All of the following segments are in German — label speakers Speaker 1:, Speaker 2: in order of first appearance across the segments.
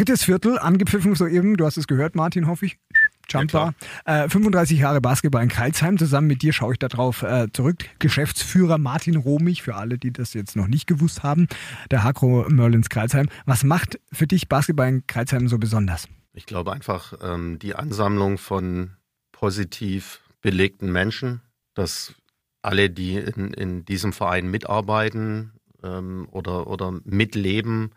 Speaker 1: drittes Viertel, angepfiffen soeben, du hast es gehört, Martin, hoffe ich. Jumper. Ja, äh, 35 Jahre Basketball in Kreilsheim. Zusammen mit dir schaue ich darauf äh, zurück. Geschäftsführer Martin Romig, für alle, die das jetzt noch nicht gewusst haben, der Hakro Merlins Kreilsheim. Was macht für dich Basketball in Kreilsheim so besonders?
Speaker 2: Ich glaube einfach ähm, die Ansammlung von positiv belegten Menschen, dass alle, die in, in diesem Verein mitarbeiten ähm, oder, oder mitleben,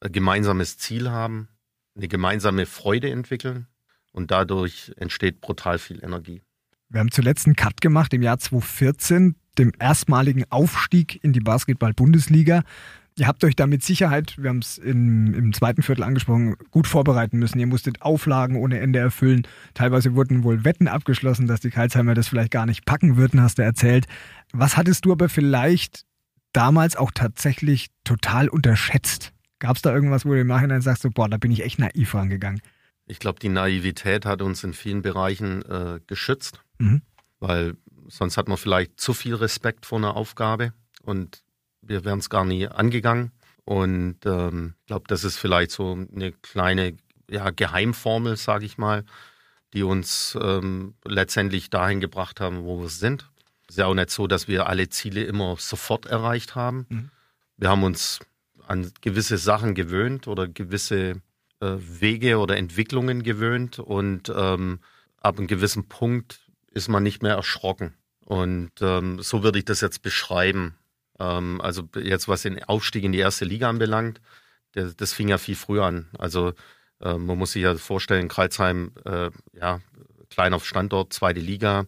Speaker 2: gemeinsames Ziel haben, eine gemeinsame Freude entwickeln und dadurch entsteht brutal viel Energie.
Speaker 1: Wir haben zuletzt einen Cut gemacht im Jahr 2014, dem erstmaligen Aufstieg in die Basketball-Bundesliga. Ihr habt euch da mit Sicherheit, wir haben es im zweiten Viertel angesprochen, gut vorbereiten müssen. Ihr musstet Auflagen ohne Ende erfüllen. Teilweise wurden wohl Wetten abgeschlossen, dass die Karlsheimer das vielleicht gar nicht packen würden, hast du erzählt. Was hattest du aber vielleicht damals auch tatsächlich total unterschätzt? Gab es da irgendwas, wo du im Nachhinein sagst, so, boah, da bin ich echt naiv rangegangen?
Speaker 2: Ich glaube, die Naivität hat uns in vielen Bereichen äh, geschützt, mhm. weil sonst hat man vielleicht zu viel Respekt vor einer Aufgabe und wir wären es gar nie angegangen. Und ich ähm, glaube, das ist vielleicht so eine kleine ja, Geheimformel, sage ich mal, die uns ähm, letztendlich dahin gebracht haben, wo wir sind. Es ist ja auch nicht so, dass wir alle Ziele immer sofort erreicht haben. Mhm. Wir haben uns an gewisse Sachen gewöhnt oder gewisse äh, Wege oder Entwicklungen gewöhnt und ähm, ab einem gewissen Punkt ist man nicht mehr erschrocken. Und ähm, so würde ich das jetzt beschreiben. Ähm, also jetzt was den Aufstieg in die erste Liga anbelangt, der, das fing ja viel früher an. Also äh, man muss sich ja vorstellen, Kreuzheim, äh, ja, kleiner Standort, zweite Liga,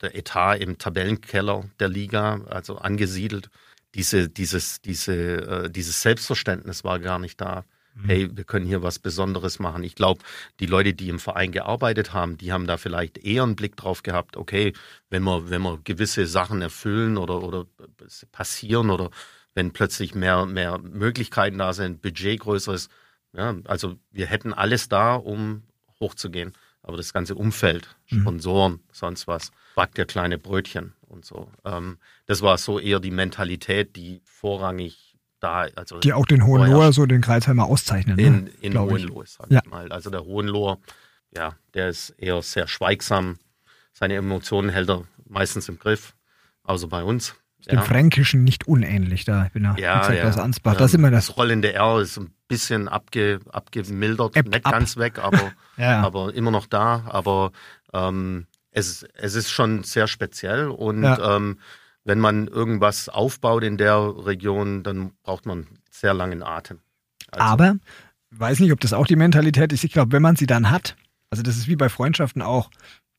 Speaker 2: der Etat im Tabellenkeller der Liga, also angesiedelt. Diese, dieses, diese, äh, dieses Selbstverständnis war gar nicht da. Mhm. Hey, wir können hier was Besonderes machen. Ich glaube, die Leute, die im Verein gearbeitet haben, die haben da vielleicht eher einen Blick drauf gehabt, okay, wenn wir, wenn wir gewisse Sachen erfüllen oder, oder passieren oder wenn plötzlich mehr, mehr Möglichkeiten da sind, Budget größer ist, ja, also wir hätten alles da, um hochzugehen. Aber das ganze Umfeld, mhm. Sponsoren, mhm. sonst was, backt ja kleine Brötchen und so. Ähm, das war so eher die Mentalität, die vorrangig da, also
Speaker 1: die auch den Hohenloher, so den Kreisheimer auszeichnen.
Speaker 2: In, ne? in Hohenlohe, sag ja. ich mal. Also der Hohenloher, ja, der ist eher sehr schweigsam. Seine Emotionen hält er meistens im Griff, außer bei uns.
Speaker 1: Ist ja. Dem Fränkischen nicht unähnlich, da ich bin ja,
Speaker 2: ja, ja.
Speaker 1: aus Ansbach. Das, immer das,
Speaker 2: das rollende R ist ein bisschen abge, abgemildert, App, nicht ab. ganz weg, aber, ja. aber immer noch da. Aber ähm, es, es ist schon sehr speziell und ähm, wenn man irgendwas aufbaut in der Region, dann braucht man sehr langen Atem.
Speaker 1: Also, Aber, weiß nicht, ob das auch die Mentalität ist. Ich glaube, wenn man sie dann hat, also das ist wie bei Freundschaften auch,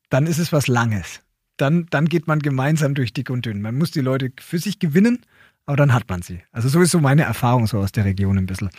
Speaker 1: dann ist es was Langes. Dann, dann geht man gemeinsam durch dick und dünn. Man muss die Leute für sich gewinnen, aber dann hat man sie. Also so ist so meine Erfahrung so aus der Region ein bisschen.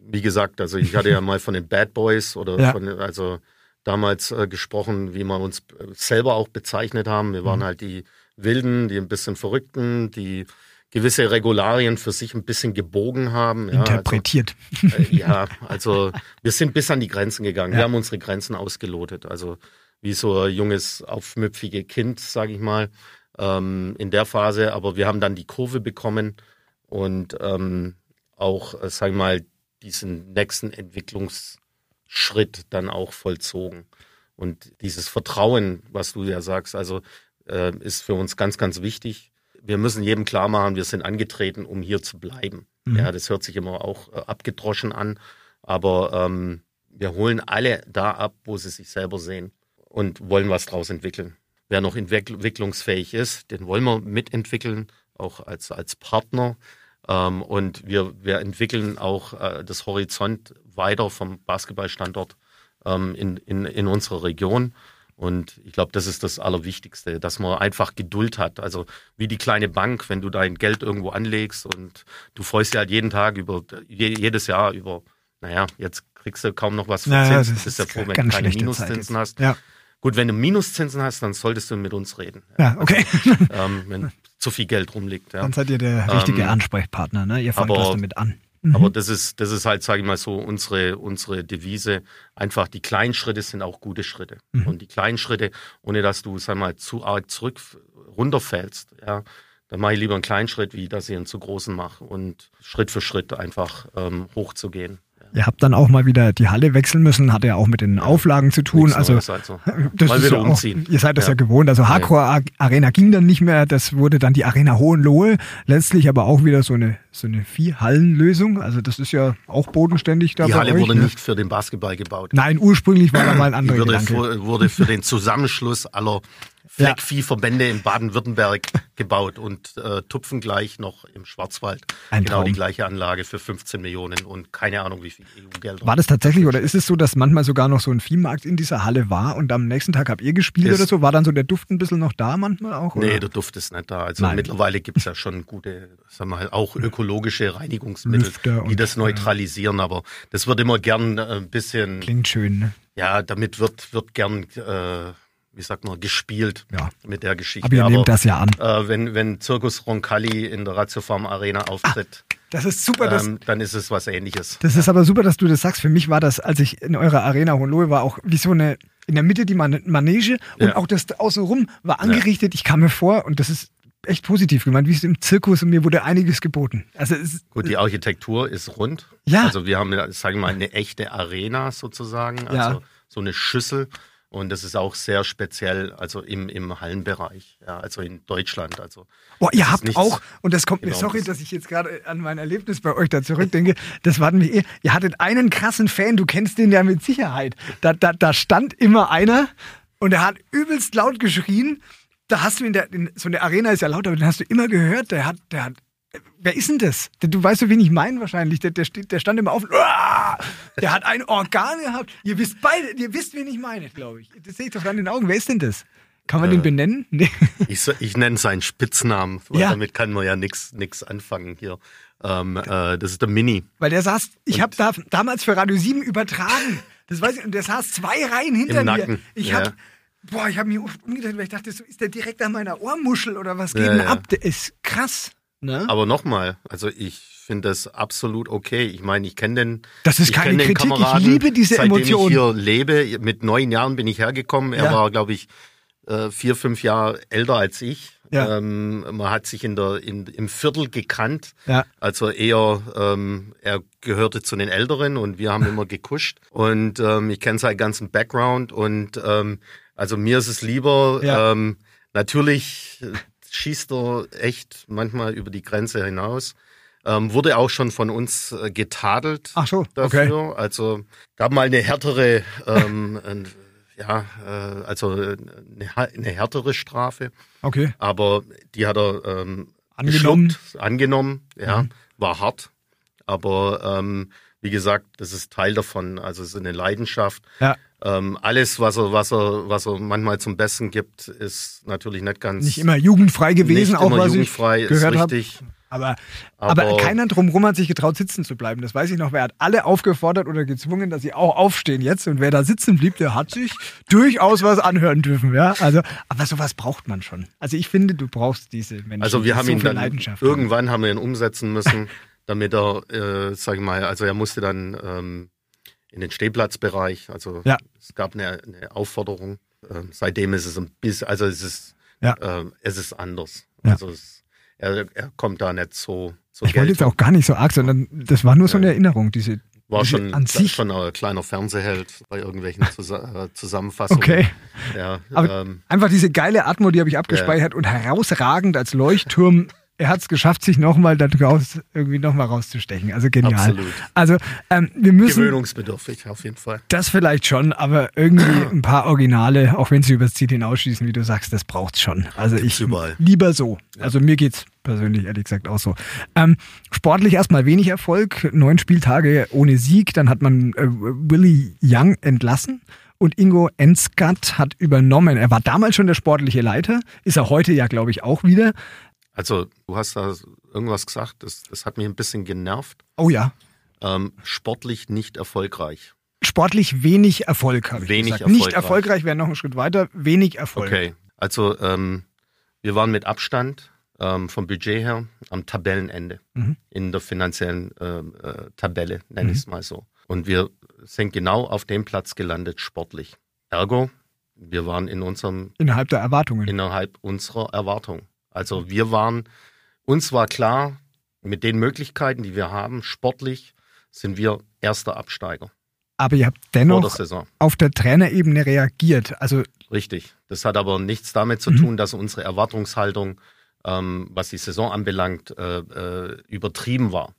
Speaker 2: Wie gesagt, also ich hatte ja mal von den Bad Boys oder ja. von, also damals äh, gesprochen, wie wir uns selber auch bezeichnet haben. Wir waren mhm. halt die Wilden, die ein bisschen Verrückten, die gewisse Regularien für sich ein bisschen gebogen haben.
Speaker 1: Ja, Interpretiert.
Speaker 2: Also, äh, ja, also wir sind bis an die Grenzen gegangen. Ja. Wir haben unsere Grenzen ausgelotet. Also wie so ein junges, aufmüpfige Kind, sage ich mal, ähm, in der Phase. Aber wir haben dann die Kurve bekommen und ähm, auch, äh, sage ich mal, diesen nächsten Entwicklungsschritt dann auch vollzogen. Und dieses Vertrauen, was du ja sagst, also äh, ist für uns ganz, ganz wichtig. Wir müssen jedem klar machen, wir sind angetreten, um hier zu bleiben. Mhm. Ja, das hört sich immer auch äh, abgedroschen an, aber ähm, wir holen alle da ab, wo sie sich selber sehen und wollen was draus entwickeln. Wer noch entwicklungsfähig ist, den wollen wir mitentwickeln, auch als, als Partner. Ähm, und wir, wir entwickeln auch äh, das Horizont weiter vom Basketballstandort ähm, in, in, in unserer Region. Und ich glaube, das ist das Allerwichtigste, dass man einfach Geduld hat. Also wie die kleine Bank, wenn du dein Geld irgendwo anlegst und du freust dich halt jeden Tag über, jedes Jahr über, naja, jetzt kriegst du kaum noch was
Speaker 1: für naja,
Speaker 2: Zinsen. Das ist ja froh, wenn du keine Minuszinsen hast. Ja. Gut, wenn du Minuszinsen hast, dann solltest du mit uns reden.
Speaker 1: Ja, okay.
Speaker 2: Also, ähm, wenn zu viel Geld rumliegt. Ja.
Speaker 1: Dann seid ihr der richtige ähm, Ansprechpartner, ne? Ihr fangt was damit an.
Speaker 2: Mhm. Aber das ist, das ist halt, sage ich mal so, unsere, unsere Devise. Einfach die kleinen Schritte sind auch gute Schritte. Mhm. Und die kleinen Schritte, ohne dass du, sag mal, zu arg zurück runterfällst, ja, dann mache ich lieber einen kleinen Schritt, wie dass ich einen zu großen mache. Und Schritt für Schritt einfach ähm, hochzugehen.
Speaker 1: Ihr habt dann auch mal wieder die Halle wechseln müssen, hat ja auch mit den Auflagen zu tun. Also,
Speaker 2: also das
Speaker 1: mal wieder umziehen. Auch, ihr seid das ja, ja gewohnt. Also Hardcore Arena ging dann nicht mehr. Das wurde dann die Arena Hohenlohe. Letztlich aber auch wieder so eine so eine Vier-Hallen-Lösung. Also das ist ja auch bodenständig
Speaker 2: da. Die Halle euch, wurde ne? nicht für den Basketball gebaut.
Speaker 1: Nein, ursprünglich war da mal ein anderer
Speaker 2: Die wurde, wurde für den Zusammenschluss aller Fleckviehverbände in Baden-Württemberg gebaut und äh, tupfen gleich noch im Schwarzwald. Ein genau Traum. die gleiche Anlage für 15 Millionen und keine Ahnung, wie viel EU-Geld.
Speaker 1: War das tatsächlich oder ist es so, dass manchmal sogar noch so ein Viehmarkt in dieser Halle war und am nächsten Tag habt ihr gespielt ist, oder so? War dann so der Duft ein bisschen noch da manchmal auch? Oder?
Speaker 2: Nee, der Duft ist nicht da. Also Nein. mittlerweile gibt es ja schon gute, sagen wir mal, auch ökologische Reinigungsmittel, die das neutralisieren, aber das wird immer gern äh, ein bisschen.
Speaker 1: Klingt schön, ne?
Speaker 2: Ja, damit wird, wird gern äh, wie sagt man, gespielt ja. mit der Geschichte.
Speaker 1: Aber ihr aber, nehmt das ja an.
Speaker 2: Äh, wenn, wenn Zirkus Roncalli in der Ratiofarm Arena auftritt, ah,
Speaker 1: das ist super. Das,
Speaker 2: ähm, dann ist es was ähnliches.
Speaker 1: Das ist aber super, dass du das sagst. Für mich war das, als ich in eurer Arena Hohenlohe war, auch wie so eine, in der Mitte die Manege und ja. auch das außenrum war angerichtet. Ich kam mir vor und das ist echt positiv gemeint, wie es im Zirkus und mir wurde einiges geboten. Also
Speaker 2: Gut, die Architektur ist rund.
Speaker 1: Ja.
Speaker 2: Also wir haben, sagen wir mal, eine echte Arena sozusagen. Also ja. so eine Schüssel und das ist auch sehr speziell, also im, im Hallenbereich, ja, also in Deutschland. Also
Speaker 1: oh, ihr habt auch, und das kommt mir, sorry, dass ich jetzt gerade an mein Erlebnis bei euch da zurückdenke, das war nämlich, ihr hattet einen krassen Fan, du kennst den ja mit Sicherheit. Da, da, da stand immer einer und er hat übelst laut geschrien. Da hast du in der, in, so eine Arena ist ja laut, aber den hast du immer gehört, der hat, der hat Wer ist denn das? Du weißt so, wen ich meine wahrscheinlich. Der, der, steht, der stand immer auf. Der hat ein Organ gehabt. Ihr wisst beide, ihr wisst, wen ich meine, glaube ich. Das sehe ich doch an den Augen. Wer ist denn das? Kann man äh, den benennen? Nee.
Speaker 2: Ich, ich nenne seinen Spitznamen, weil ja. damit kann man ja nichts anfangen hier. Ähm, äh, das ist der Mini.
Speaker 1: Weil der saß, ich habe da, damals für Radio 7 übertragen. Das weiß ich, und der saß zwei Reihen hinter mir. Ich habe Boah, ich habe mich umgedreht, weil ich dachte, so ist der direkt an meiner Ohrmuschel oder was geht ja, denn ja. ab? Der ist krass.
Speaker 2: Ne? Aber nochmal, also ich finde das absolut okay. Ich meine, ich kenne den.
Speaker 1: Das ist keine Kritik.
Speaker 2: Kameraden,
Speaker 1: ich liebe diese
Speaker 2: seitdem
Speaker 1: Emotionen.
Speaker 2: ich hier lebe. Mit neun Jahren bin ich hergekommen. Er ja. war, glaube ich, äh, vier, fünf Jahre älter als ich. Ja. Ähm, man hat sich in der, in, im Viertel gekannt. Ja. Also eher, ähm, er gehörte zu den Älteren und wir haben immer gekuscht. Und ähm, ich kenne seinen ganzen Background und ähm, also mir ist es lieber, ja. ähm, natürlich schießt er echt manchmal über die Grenze hinaus. Ähm, wurde auch schon von uns äh, getadelt
Speaker 1: Ach so,
Speaker 2: dafür. Okay. Also gab mal eine härtere, ähm, ja, äh, also eine, eine, härtere Strafe.
Speaker 1: Okay.
Speaker 2: Aber die hat er ähm,
Speaker 1: angenommen.
Speaker 2: angenommen, ja, mhm. war hart. Aber ähm, wie gesagt, das ist Teil davon. Also es ist eine Leidenschaft.
Speaker 1: Ja.
Speaker 2: Ähm, alles, was er, was er, was er manchmal zum Besten gibt, ist natürlich nicht ganz.
Speaker 1: Nicht immer jugendfrei gewesen,
Speaker 2: auch immer was jugendfrei, ich gehört habe.
Speaker 1: Aber, aber, aber, keiner drumherum hat sich getraut, sitzen zu bleiben. Das weiß ich noch. Wer hat alle aufgefordert oder gezwungen, dass sie auch aufstehen jetzt? Und wer da sitzen blieb, der hat sich durchaus was anhören dürfen. Ja, also, aber sowas braucht man schon. Also ich finde, du brauchst diese Menschen.
Speaker 2: Also wir haben
Speaker 1: so
Speaker 2: ihn dann irgendwann haben wir ihn umsetzen müssen, damit er, äh, sag ich mal, also er musste dann ähm, in den Stehplatzbereich. Also ja. es gab eine, eine Aufforderung. Ähm, seitdem ist es ein bisschen, also es ist, ja. ähm, es ist anders. Ja. Also es, er, er kommt da nicht so. so
Speaker 1: ich wollte jetzt auch gar nicht so arg, sondern das war nur so eine Erinnerung, diese.
Speaker 2: War
Speaker 1: diese
Speaker 2: schon, an sich. schon ein kleiner Fernsehheld bei irgendwelchen Zus äh, Zusammenfassungen.
Speaker 1: Okay.
Speaker 2: Ja,
Speaker 1: Aber ähm, einfach diese geile Atmo, die habe ich abgespeichert und herausragend als Leuchtturm er hat es geschafft, sich nochmal daraus irgendwie nochmal rauszustechen. Also genial.
Speaker 2: Absolut.
Speaker 1: Also ähm, wir müssen.
Speaker 2: Gewöhnungsbedürftig auf jeden Fall.
Speaker 1: Das vielleicht schon, aber irgendwie ein paar Originale, auch wenn sie übers Ziel hinausschießen, wie du sagst, das braucht's schon. Also ich überall. lieber so. Ja. Also mir geht's persönlich ehrlich gesagt auch so. Ähm, sportlich erstmal wenig Erfolg, neun Spieltage ohne Sieg, dann hat man äh, Willy Young entlassen und Ingo Enskat hat übernommen. Er war damals schon der sportliche Leiter, ist er heute ja, glaube ich, auch wieder.
Speaker 2: Also, du hast da irgendwas gesagt, das, das hat mich ein bisschen genervt.
Speaker 1: Oh ja.
Speaker 2: Ähm, sportlich nicht erfolgreich.
Speaker 1: Sportlich wenig Erfolg, habe ich wenig gesagt. Erfolgreich. Nicht erfolgreich wäre noch ein Schritt weiter, wenig Erfolg.
Speaker 2: Okay, also ähm, wir waren mit Abstand ähm, vom Budget her am Tabellenende mhm. in der finanziellen äh, äh, Tabelle, nenne mhm. ich es mal so. Und wir sind genau auf dem Platz gelandet, sportlich. Ergo, wir waren in unserem...
Speaker 1: Innerhalb der Erwartungen.
Speaker 2: Innerhalb unserer Erwartungen. Also wir waren, uns war klar, mit den Möglichkeiten, die wir haben, sportlich, sind wir erster Absteiger.
Speaker 1: Aber ihr habt dennoch der auf der Trainerebene reagiert. Also
Speaker 2: Richtig. Das hat aber nichts damit zu mhm. tun, dass unsere Erwartungshaltung, ähm, was die Saison anbelangt, äh, äh, übertrieben war.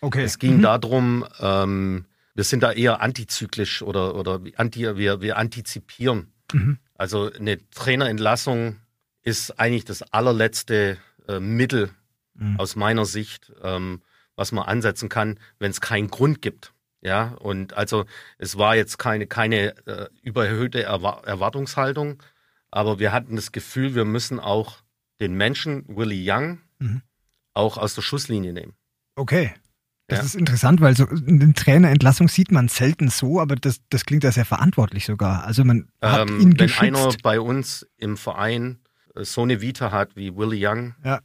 Speaker 2: Okay. Es ging mhm. darum, ähm, wir sind da eher antizyklisch oder, oder anti, wir, wir antizipieren. Mhm. Also eine Trainerentlassung ist eigentlich das allerletzte äh, Mittel mhm. aus meiner Sicht, ähm, was man ansetzen kann, wenn es keinen Grund gibt. Ja, und also es war jetzt keine, keine äh, überhöhte Erwar Erwartungshaltung, aber wir hatten das Gefühl, wir müssen auch den Menschen, Willie Young, mhm. auch aus der Schusslinie nehmen.
Speaker 1: Okay. Das ja. ist interessant, weil so eine Trainerentlassung sieht man selten so, aber das, das klingt ja sehr verantwortlich sogar. Also man hat ähm, ihn geschützt.
Speaker 2: Wenn einer bei uns im Verein so eine Vita hat wie Willie Young, ja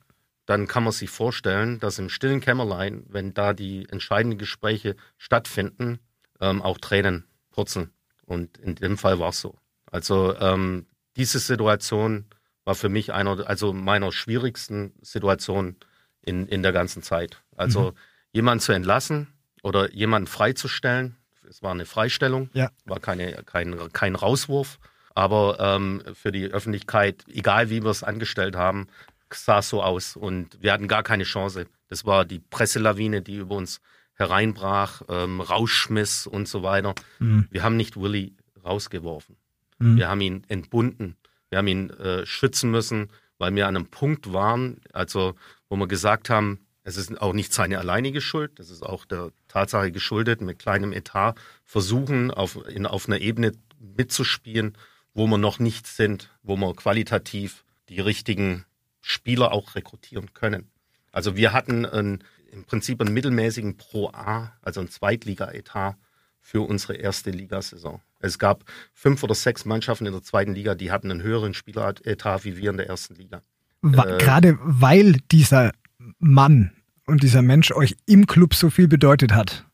Speaker 2: dann kann man sich vorstellen, dass im stillen Kämmerlein, wenn da die entscheidenden Gespräche stattfinden, ähm, auch Tränen purzeln. Und in dem Fall war es so. Also ähm, diese Situation war für mich einer, also meiner schwierigsten Situationen in, in der ganzen Zeit. Also mhm. jemanden zu entlassen oder jemanden freizustellen, es war eine Freistellung, ja. war keine, kein, kein Rauswurf. Aber ähm, für die Öffentlichkeit, egal wie wir es angestellt haben, sah so aus und wir hatten gar keine Chance. Das war die Presselawine, die über uns hereinbrach, ähm, rausschmiss und so weiter. Mhm. Wir haben nicht Willy rausgeworfen. Mhm. Wir haben ihn entbunden. Wir haben ihn äh, schützen müssen, weil wir an einem Punkt waren, also wo wir gesagt haben, es ist auch nicht seine alleinige Schuld, das ist auch der Tatsache geschuldet, mit kleinem Etat versuchen, auf, in, auf einer Ebene mitzuspielen, wo wir noch nicht sind, wo wir qualitativ die richtigen Spieler auch rekrutieren können. Also wir hatten ein, im Prinzip einen mittelmäßigen Pro A, also ein Zweitliga-Etat für unsere erste Ligasaison. Es gab fünf oder sechs Mannschaften in der zweiten Liga, die hatten einen höheren Spieleretat wie wir in der ersten Liga.
Speaker 1: Äh, Gerade weil dieser Mann und dieser Mensch euch im Club so viel bedeutet hat,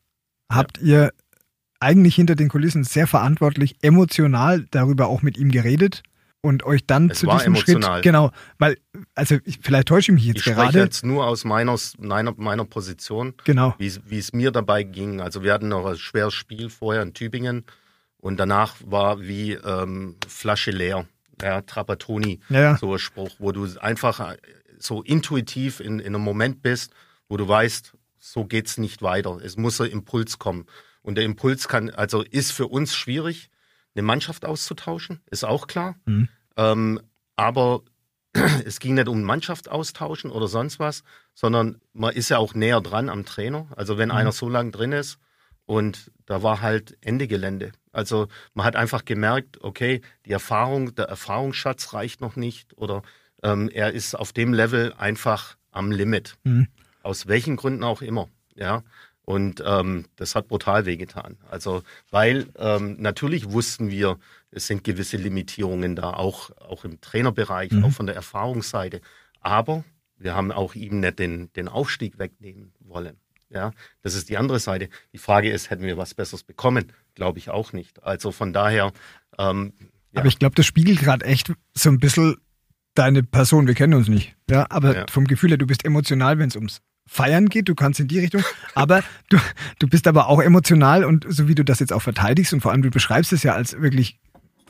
Speaker 1: habt ja. ihr eigentlich hinter den Kulissen sehr verantwortlich, emotional darüber auch mit ihm geredet und euch dann es zu diesem emotional. Schritt, genau, weil, also ich, vielleicht täusche ich mich jetzt
Speaker 2: ich
Speaker 1: gerade. Ich
Speaker 2: spreche jetzt nur aus meiner, meiner, meiner Position, genau. wie, wie es mir dabei ging. Also wir hatten noch ein schweres Spiel vorher in Tübingen und danach war wie ähm, Flasche leer, ja, Trapattoni, ja, ja. so ein Spruch, wo du einfach so intuitiv in, in einem Moment bist, wo du weißt, so geht's nicht weiter. Es muss ein Impuls kommen. Und der Impuls kann, also ist für uns schwierig, eine Mannschaft auszutauschen, ist auch klar. Mhm. Ähm, aber es ging nicht um Mannschaft austauschen oder sonst was, sondern man ist ja auch näher dran am Trainer. Also wenn mhm. einer so lang drin ist und da war halt Ende Gelände. Also man hat einfach gemerkt, okay, die Erfahrung, der Erfahrungsschatz reicht noch nicht oder ähm, er ist auf dem Level einfach am Limit. Mhm. Aus welchen Gründen auch immer. Ja. Und ähm, das hat brutal wehgetan. Also, weil ähm, natürlich wussten wir, es sind gewisse Limitierungen da, auch, auch im Trainerbereich, mhm. auch von der Erfahrungsseite. Aber wir haben auch ihm nicht den, den Aufstieg wegnehmen wollen. Ja, das ist die andere Seite. Die Frage ist, hätten wir was Besseres bekommen? Glaube ich auch nicht. Also von daher. Ähm,
Speaker 1: ja. Aber ich glaube, das spiegelt gerade echt so ein bisschen deine Person. Wir kennen uns nicht. Ja, aber ja. vom Gefühl her, du bist emotional, wenn es ums Feiern geht, du kannst in die Richtung, aber du, du bist aber auch emotional und so wie du das jetzt auch verteidigst und vor allem du beschreibst es ja als wirklich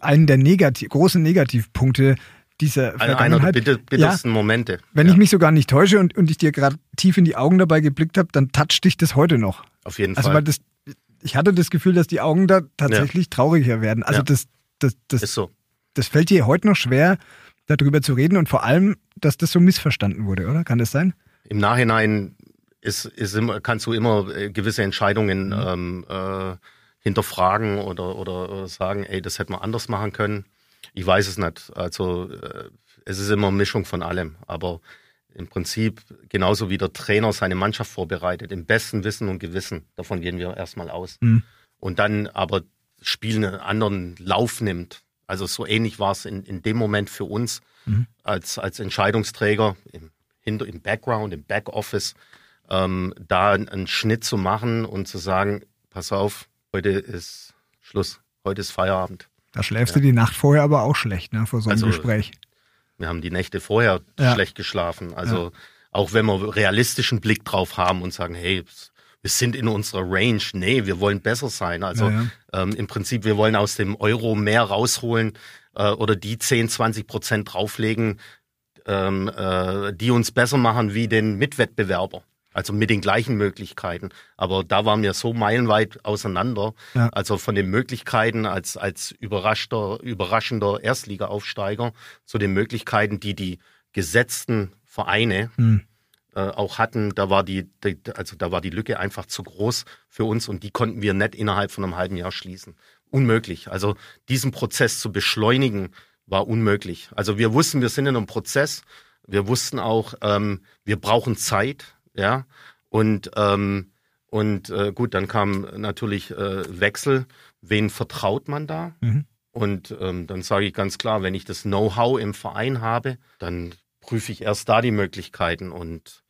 Speaker 1: einen der negativ, großen Negativpunkte dieser
Speaker 2: Vergangenheit. Einer der bitter, bittersten ja, Momente.
Speaker 1: Wenn ja. ich mich sogar nicht täusche und, und ich dir gerade tief in die Augen dabei geblickt habe, dann toucht dich das heute noch.
Speaker 2: Auf jeden
Speaker 1: also,
Speaker 2: Fall.
Speaker 1: Weil das, ich hatte das Gefühl, dass die Augen da tatsächlich ja. trauriger werden. Also das, das, das,
Speaker 2: Ist so.
Speaker 1: das fällt dir heute noch schwer, darüber zu reden und vor allem, dass das so missverstanden wurde, oder? Kann das sein?
Speaker 2: Im Nachhinein ist, ist immer, kannst du immer äh, gewisse Entscheidungen mhm. ähm, äh, hinterfragen oder, oder, oder sagen, ey, das hätte man anders machen können. Ich weiß es nicht. Also äh, es ist immer eine Mischung von allem. Aber im Prinzip genauso wie der Trainer seine Mannschaft vorbereitet, im besten Wissen und Gewissen. Davon gehen wir erstmal aus. Mhm. Und dann aber Spiel einen anderen Lauf nimmt. Also so ähnlich war es in, in dem Moment für uns mhm. als, als Entscheidungsträger im hinter im Background, im Backoffice, ähm, da einen Schnitt zu machen und zu sagen, pass auf, heute ist Schluss, heute ist Feierabend.
Speaker 1: Da schläfst ja. du die Nacht vorher aber auch schlecht, ne, vor so einem also, Gespräch.
Speaker 2: Wir haben die Nächte vorher ja. schlecht geschlafen. Also ja. auch wenn wir realistischen Blick drauf haben und sagen, hey, wir sind in unserer Range. Nee, wir wollen besser sein. Also ja, ja. Ähm, im Prinzip, wir wollen aus dem Euro mehr rausholen äh, oder die 10, 20 Prozent drauflegen, ähm, äh, die uns besser machen wie den Mitwettbewerber. Also mit den gleichen Möglichkeiten. Aber da waren wir so meilenweit auseinander. Ja. Also von den Möglichkeiten als, als überraschter, überraschender Erstliga-Aufsteiger zu den Möglichkeiten, die die gesetzten Vereine mhm. äh, auch hatten. Da war die, die, also da war die Lücke einfach zu groß für uns und die konnten wir nicht innerhalb von einem halben Jahr schließen. Unmöglich. Also diesen Prozess zu beschleunigen war unmöglich. Also wir wussten, wir sind in einem Prozess. Wir wussten auch, ähm, wir brauchen Zeit ja. Und, ähm, und äh, gut, dann kam natürlich äh, Wechsel. Wen vertraut man da? Mhm. Und ähm, dann sage ich ganz klar, wenn ich das Know-how im Verein habe, dann prüfe ich erst da die Möglichkeiten. Und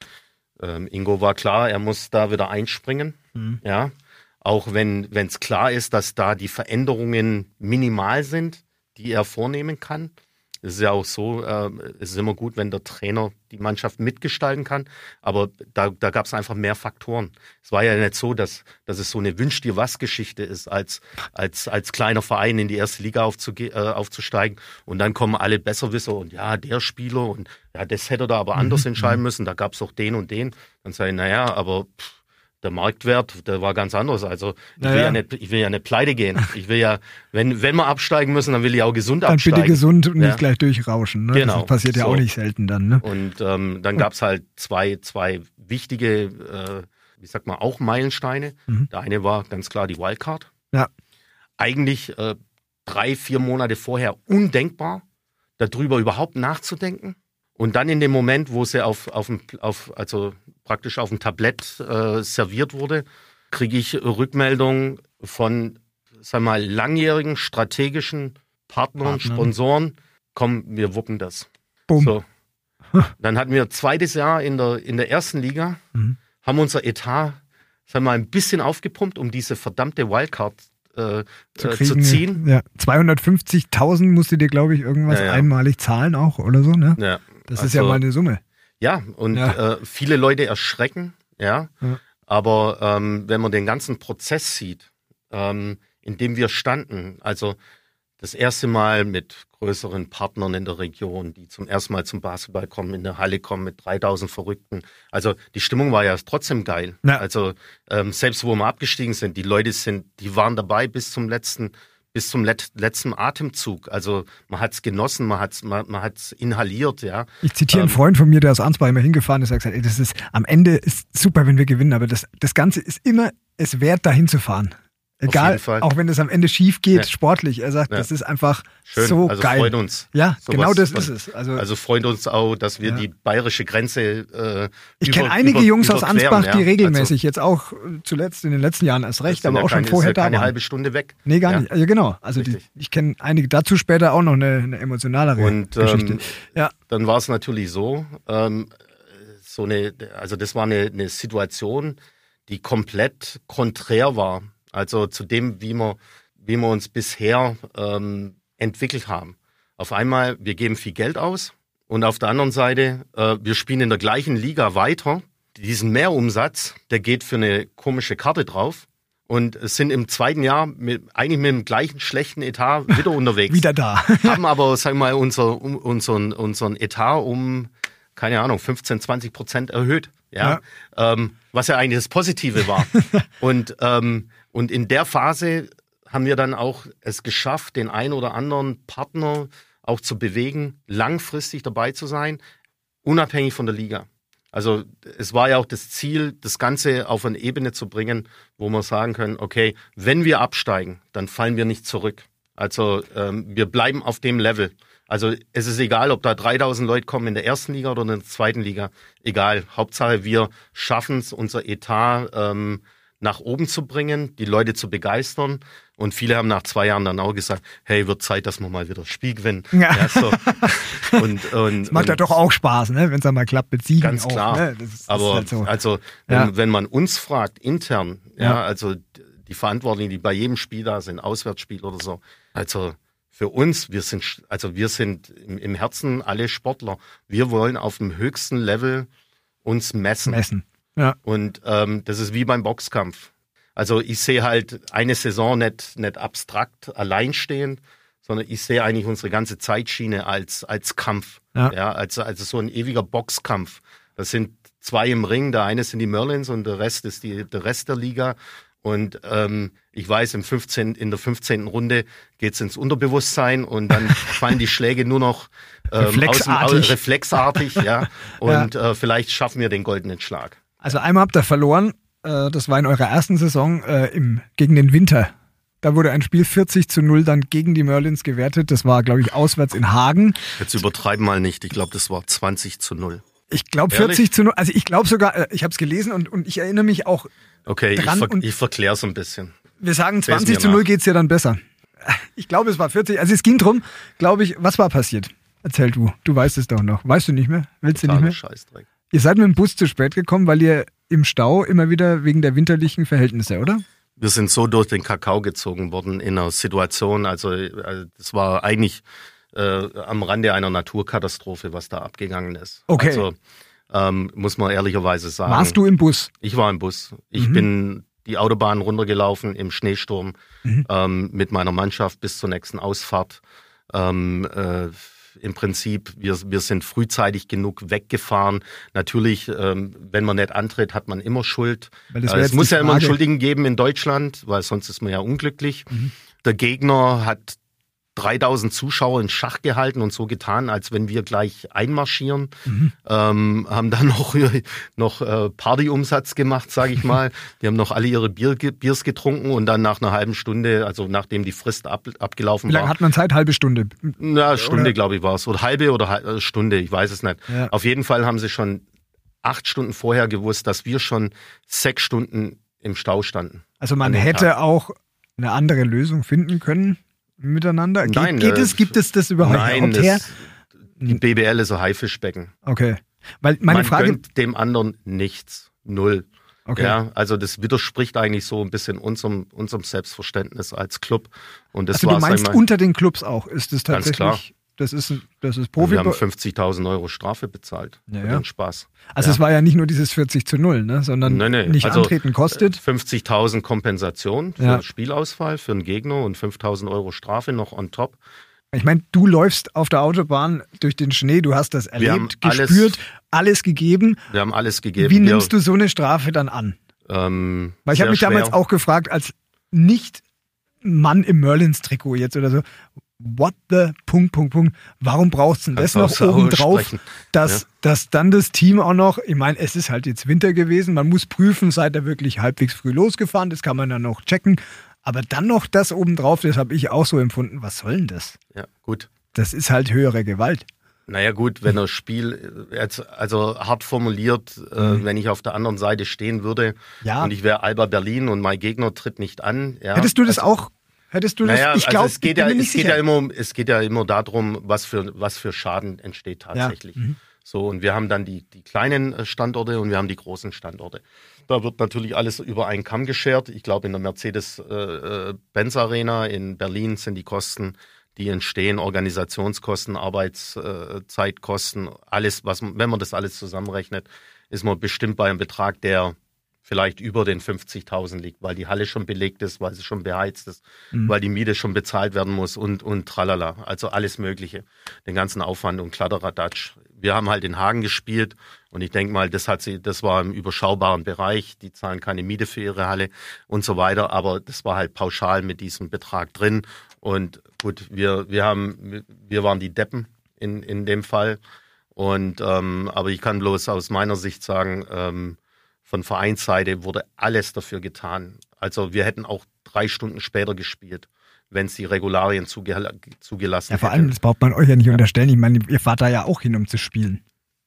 Speaker 2: ähm, Ingo war klar, er muss da wieder einspringen. Mhm. Ja. Auch wenn es klar ist, dass da die Veränderungen minimal sind, die er vornehmen kann. Es ist ja auch so, äh, es ist immer gut, wenn der Trainer die Mannschaft mitgestalten kann, aber da, da gab es einfach mehr Faktoren. Es war ja nicht so, dass, dass es so eine Wünsch dir was Geschichte ist, als, als, als kleiner Verein in die erste Liga aufzuge äh, aufzusteigen und dann kommen alle Besserwisser und ja, der Spieler und ja, das hätte er da aber anders mhm. entscheiden mhm. müssen, da gab es auch den und den. Dann sage ich, naja, aber pff, der Marktwert, der war ganz anders. Also ich, naja. will, ja nicht, ich will ja nicht pleite gehen. Ich will ja, wenn, wenn wir absteigen müssen, dann will ich auch gesund
Speaker 1: dann
Speaker 2: absteigen.
Speaker 1: Dann bitte gesund und ja. nicht gleich durchrauschen. Ne? Genau. Das passiert ja so. auch nicht selten dann. Ne?
Speaker 2: Und ähm, dann gab's halt zwei, zwei wichtige, äh, ich sag mal, auch Meilensteine. Mhm. Der eine war ganz klar die Wildcard.
Speaker 1: Ja.
Speaker 2: Eigentlich äh, drei, vier Monate vorher undenkbar, darüber überhaupt nachzudenken. Und dann in dem Moment, wo sie auf, auf, auf also praktisch auf dem Tablett äh, serviert wurde, kriege ich Rückmeldungen von, sag mal, langjährigen strategischen Partnern, Partnern. Sponsoren. Komm, wir wuppen das.
Speaker 1: Boom. So.
Speaker 2: Dann hatten wir zweites Jahr in der, in der ersten Liga, mhm. haben unser Etat, sag mal, ein bisschen aufgepumpt, um diese verdammte Wildcard äh, zu, kriegen, zu, ziehen.
Speaker 1: Ja, 250.000 musst du dir, glaube ich, irgendwas ja, ja. einmalig zahlen auch oder so, ne?
Speaker 2: Ja.
Speaker 1: Das also, ist ja also mal eine Summe.
Speaker 2: Ja, und ja. Äh, viele Leute erschrecken, ja. ja. Aber ähm, wenn man den ganzen Prozess sieht, ähm, in dem wir standen, also das erste Mal mit größeren Partnern in der Region, die zum ersten Mal zum Basketball kommen, in der Halle kommen mit 3000 Verrückten. Also die Stimmung war ja trotzdem geil. Ja. Also ähm, selbst wo wir abgestiegen sind, die Leute sind, die waren dabei bis zum letzten bis zum let letzten Atemzug. Also man hat es genossen, man hat es man, man hat's inhaliert, ja.
Speaker 1: Ich zitiere ähm, einen Freund von mir, der aus Ansbach immer hingefahren ist, der hat gesagt, ey, das ist am Ende ist super, wenn wir gewinnen, aber das, das Ganze ist immer es wert, dahin zu fahren. Egal, auch wenn es am Ende schief geht, ja. sportlich. Er sagt, ja. das ist einfach Schön. so
Speaker 2: also
Speaker 1: geil.
Speaker 2: freut uns.
Speaker 1: Ja, so genau das ist es.
Speaker 2: Also, also freut uns auch, dass wir ja. die bayerische Grenze äh,
Speaker 1: Ich kenne einige über, Jungs aus Ansbach, die regelmäßig, also, jetzt auch zuletzt in den letzten Jahren erst recht, aber auch keine, schon vorher da
Speaker 2: waren.
Speaker 1: eine
Speaker 2: halbe Stunde weg.
Speaker 1: Nee, gar nicht. Ja, genau. Also die, ich kenne einige, dazu später auch noch eine, eine emotionalere Und, Geschichte. Ähm,
Speaker 2: ja. Dann war es natürlich so, ähm, so eine, also das war eine, eine Situation, die komplett konträr war also zu dem, wie wir, wie wir uns bisher ähm, entwickelt haben. Auf einmal, wir geben viel Geld aus und auf der anderen Seite, äh, wir spielen in der gleichen Liga weiter. Diesen Mehrumsatz, der geht für eine komische Karte drauf und sind im zweiten Jahr mit, eigentlich mit dem gleichen schlechten Etat wieder unterwegs.
Speaker 1: wieder da.
Speaker 2: haben aber, sagen wir mal, unser, unseren, unseren Etat um, keine Ahnung, 15, 20 Prozent erhöht. Ja. ja. Ähm, was ja eigentlich das Positive war. und ähm, und in der Phase haben wir dann auch es geschafft, den einen oder anderen Partner auch zu bewegen, langfristig dabei zu sein, unabhängig von der Liga. Also es war ja auch das Ziel, das Ganze auf eine Ebene zu bringen, wo wir sagen können, okay, wenn wir absteigen, dann fallen wir nicht zurück. Also ähm, wir bleiben auf dem Level. Also es ist egal, ob da 3000 Leute kommen in der ersten Liga oder in der zweiten Liga. Egal. Hauptsache wir schaffen es, unser Etat ähm, nach oben zu bringen, die Leute zu begeistern. Und viele haben nach zwei Jahren dann auch gesagt, hey, wird Zeit, dass wir mal wieder das Spiel gewinnen. Ja. ja so.
Speaker 1: und, und, das macht ja doch auch Spaß, ne? wenn es dann mal klappt mit Siegen.
Speaker 2: Ganz
Speaker 1: auch,
Speaker 2: klar.
Speaker 1: Ne?
Speaker 2: Das ist, Aber das halt so. also, wenn, ja. wenn man uns fragt, intern, ja, ja, also die Verantwortlichen, die bei jedem Spiel da sind, Auswärtsspiel oder so, also für uns, wir sind, also wir sind im, im Herzen alle Sportler. Wir wollen auf dem höchsten Level uns messen.
Speaker 1: Messen.
Speaker 2: Ja. Und ähm, das ist wie beim Boxkampf. Also ich sehe halt eine Saison nicht, nicht abstrakt alleinstehend, sondern ich sehe eigentlich unsere ganze Zeitschiene als, als Kampf. Ja. ja also, also so ein ewiger Boxkampf. Das sind zwei im Ring, der eine sind die Merlins und der Rest ist die, der Rest der Liga. Und ähm, ich weiß, im 15, in der 15. Runde geht's ins Unterbewusstsein und dann fallen die Schläge nur noch
Speaker 1: ähm, reflexartig.
Speaker 2: Außen, reflexartig ja. Und ja. Äh, vielleicht schaffen wir den goldenen Schlag.
Speaker 1: Also einmal habt ihr verloren, äh, das war in eurer ersten Saison äh, im, gegen den Winter. Da wurde ein Spiel 40 zu 0 dann gegen die Merlins gewertet. Das war, glaube ich, auswärts in Hagen.
Speaker 2: Jetzt übertreiben mal nicht. Ich glaube, das war 20 zu 0.
Speaker 1: Ich glaube 40 zu 0. Also ich glaube sogar, äh, ich habe es gelesen und, und ich erinnere mich auch.
Speaker 2: Okay, dran ich, ver ich verkläre es ein bisschen.
Speaker 1: Wir sagen 20 zu 0 geht es ja dann besser. Ich glaube, es war 40. Also es ging drum, glaube ich, was war passiert? Erzähl du. Du weißt es doch noch. Weißt du nicht mehr? Willst du nicht mehr? Scheißdreck. Ihr seid mit dem Bus zu spät gekommen, weil ihr im Stau immer wieder wegen der winterlichen Verhältnisse, oder?
Speaker 2: Wir sind so durch den Kakao gezogen worden in einer Situation, also es äh, war eigentlich äh, am Rande einer Naturkatastrophe, was da abgegangen ist.
Speaker 1: Okay.
Speaker 2: Also ähm, muss man ehrlicherweise sagen.
Speaker 1: Warst du im Bus?
Speaker 2: Ich war im Bus. Ich mhm. bin die Autobahn runtergelaufen im Schneesturm mhm. ähm, mit meiner Mannschaft bis zur nächsten Ausfahrt. Ähm, äh, im Prinzip, wir, wir sind frühzeitig genug weggefahren. Natürlich, ähm, wenn man nicht antritt, hat man immer Schuld. Äh, es muss ja immer einen Schuldigen geben in Deutschland, weil sonst ist man ja unglücklich. Mhm. Der Gegner hat 3000 Zuschauer in Schach gehalten und so getan, als wenn wir gleich einmarschieren. Mhm. Ähm, haben dann noch, noch äh, Partyumsatz gemacht, sage ich mal. Die haben noch alle ihre Bier, Biers getrunken und dann nach einer halben Stunde, also nachdem die Frist ab, abgelaufen
Speaker 1: war. Wie lange hat man Zeit? Halbe Stunde?
Speaker 2: Na, Stunde, glaube ich, war es. Oder halbe oder halbe äh, Stunde, ich weiß es nicht. Ja. Auf jeden Fall haben sie schon acht Stunden vorher gewusst, dass wir schon sechs Stunden im Stau standen.
Speaker 1: Also man hätte Tag. auch eine andere Lösung finden können miteinander? Geht, nein, geht äh, es, gibt es das überhaupt
Speaker 2: nein, her? Die BBL ist ein Haifischbecken.
Speaker 1: Okay. Weil meine
Speaker 2: Man
Speaker 1: Frage.
Speaker 2: Gönnt dem anderen nichts. Null. Okay. Ja, also das widerspricht eigentlich so ein bisschen unserem, unserem Selbstverständnis als Club. Und das
Speaker 1: also du meinst unter den Clubs auch, ist es tatsächlich? Ganz klar. Das ist, das ist Profi.
Speaker 2: Wir haben 50.000 Euro Strafe bezahlt. Ja, für den Spaß.
Speaker 1: Also ja. es war ja nicht nur dieses 40 zu 0, ne? sondern nee, nee. nicht also antreten kostet.
Speaker 2: 50.000 Kompensation für ja. Spielausfall für einen Gegner und 5.000 Euro Strafe noch on top.
Speaker 1: Ich meine, du läufst auf der Autobahn durch den Schnee, du hast das erlebt, gespürt, alles, alles, gegeben.
Speaker 2: Wir haben alles gegeben.
Speaker 1: Wie nimmst du so eine Strafe dann an? Ähm, Weil ich habe mich schwer. damals auch gefragt, als nicht Mann im Merlins-Trikot jetzt oder so, what the Punkt, Punkt, Punkt. Warum brauchst du denn das noch oben drauf, dass, ja. dass dann das Team auch noch, ich meine, es ist halt jetzt Winter gewesen, man muss prüfen, seid ihr wirklich halbwegs früh losgefahren, das kann man dann noch checken. Aber dann noch das oben drauf, das habe ich auch so empfunden. Was soll denn das?
Speaker 2: Ja, gut.
Speaker 1: Das ist halt höhere Gewalt.
Speaker 2: Naja gut, wenn das Spiel jetzt also hart formuliert, äh, mhm. wenn ich auf der anderen Seite stehen würde ja. und ich wäre Alba Berlin und mein Gegner tritt nicht an. Ja,
Speaker 1: Hättest du das also, auch Hättest du das?
Speaker 2: Naja, ich glaube, also es geht ja, es geht ja immer, es geht ja immer darum, was für was für Schaden entsteht tatsächlich. Ja. Mhm. So und wir haben dann die die kleinen äh, Standorte und wir haben die großen Standorte. Da wird natürlich alles über einen Kamm geschert. Ich glaube, in der Mercedes-Benz äh, äh Arena in Berlin sind die Kosten, die entstehen, Organisationskosten, Arbeitszeitkosten, alles, was wenn man das alles zusammenrechnet, ist man bestimmt bei einem Betrag, der vielleicht über den 50.000 liegt, weil die Halle schon belegt ist, weil sie schon beheizt ist, mhm. weil die Miete schon bezahlt werden muss und, und tralala. Also alles Mögliche. Den ganzen Aufwand und Kladderadatsch. Wir haben halt in Hagen gespielt und ich denke mal, das hat sie, das war im überschaubaren Bereich. Die zahlen keine Miete für ihre Halle und so weiter. Aber das war halt pauschal mit diesem Betrag drin. Und gut, wir, wir haben, wir waren die Deppen in, in dem Fall. Und ähm, aber ich kann bloß aus meiner Sicht sagen, ähm, von Vereinsseite wurde alles dafür getan. Also wir hätten auch drei Stunden später gespielt, wenn es die Regularien zuge zugelassen
Speaker 1: hätten. Ja, vor allem, das braucht man euch ja nicht ja. unterstellen. Ich meine, ihr fahrt da ja auch hin, um zu spielen.